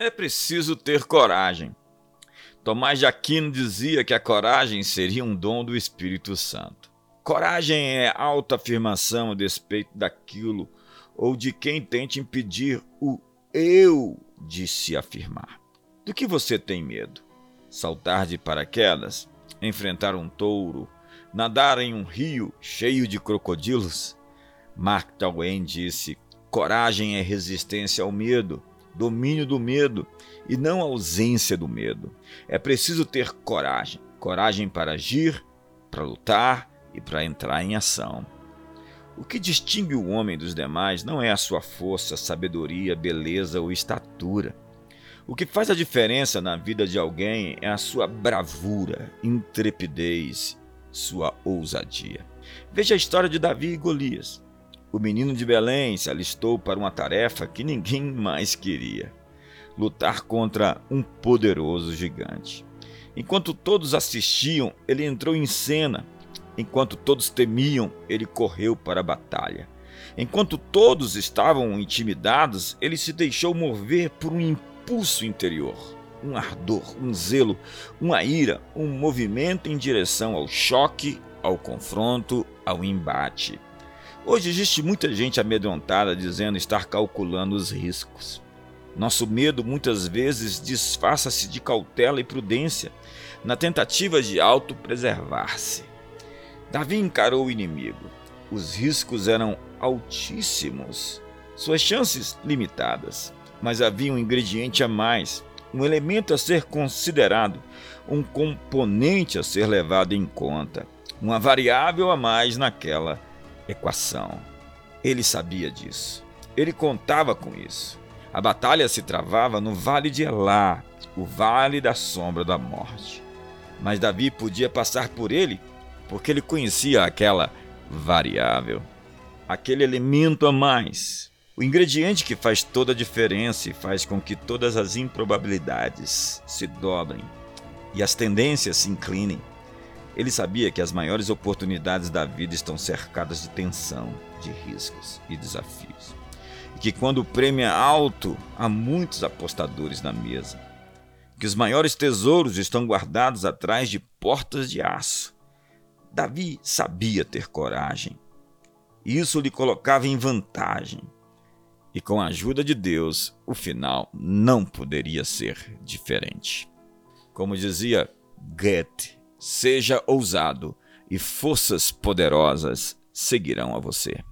É preciso ter coragem. Tomás de Aquino dizia que a coragem seria um dom do Espírito Santo. Coragem é autoafirmação a despeito daquilo ou de quem tente impedir o eu de se afirmar. Do que você tem medo? Saltar de paraquedas? Enfrentar um touro? Nadar em um rio cheio de crocodilos? Mark Twain disse: coragem é resistência ao medo, domínio do medo e não ausência do medo. É preciso ter coragem coragem para agir, para lutar e para entrar em ação. O que distingue o homem dos demais não é a sua força, sabedoria, beleza ou estatura. O que faz a diferença na vida de alguém é a sua bravura, intrepidez, sua ousadia. Veja a história de Davi e Golias. O menino de Belém se alistou para uma tarefa que ninguém mais queria: lutar contra um poderoso gigante. Enquanto todos assistiam, ele entrou em cena Enquanto todos temiam, ele correu para a batalha. Enquanto todos estavam intimidados, ele se deixou mover por um impulso interior, um ardor, um zelo, uma ira, um movimento em direção ao choque, ao confronto, ao embate. Hoje existe muita gente amedrontada dizendo estar calculando os riscos. Nosso medo muitas vezes disfarça-se de cautela e prudência, na tentativa de autopreservar-se. Davi encarou o inimigo. Os riscos eram altíssimos, suas chances limitadas, mas havia um ingrediente a mais, um elemento a ser considerado, um componente a ser levado em conta, uma variável a mais naquela equação. Ele sabia disso. Ele contava com isso. A batalha se travava no Vale de Elá, o Vale da Sombra da Morte. Mas Davi podia passar por ele porque ele conhecia aquela variável, aquele elemento a mais, o ingrediente que faz toda a diferença e faz com que todas as improbabilidades se dobrem e as tendências se inclinem. Ele sabia que as maiores oportunidades da vida estão cercadas de tensão, de riscos e desafios. E que quando o prêmio é alto, há muitos apostadores na mesa. Que os maiores tesouros estão guardados atrás de portas de aço Davi sabia ter coragem. Isso lhe colocava em vantagem. E com a ajuda de Deus, o final não poderia ser diferente. Como dizia Goethe, seja ousado e forças poderosas seguirão a você.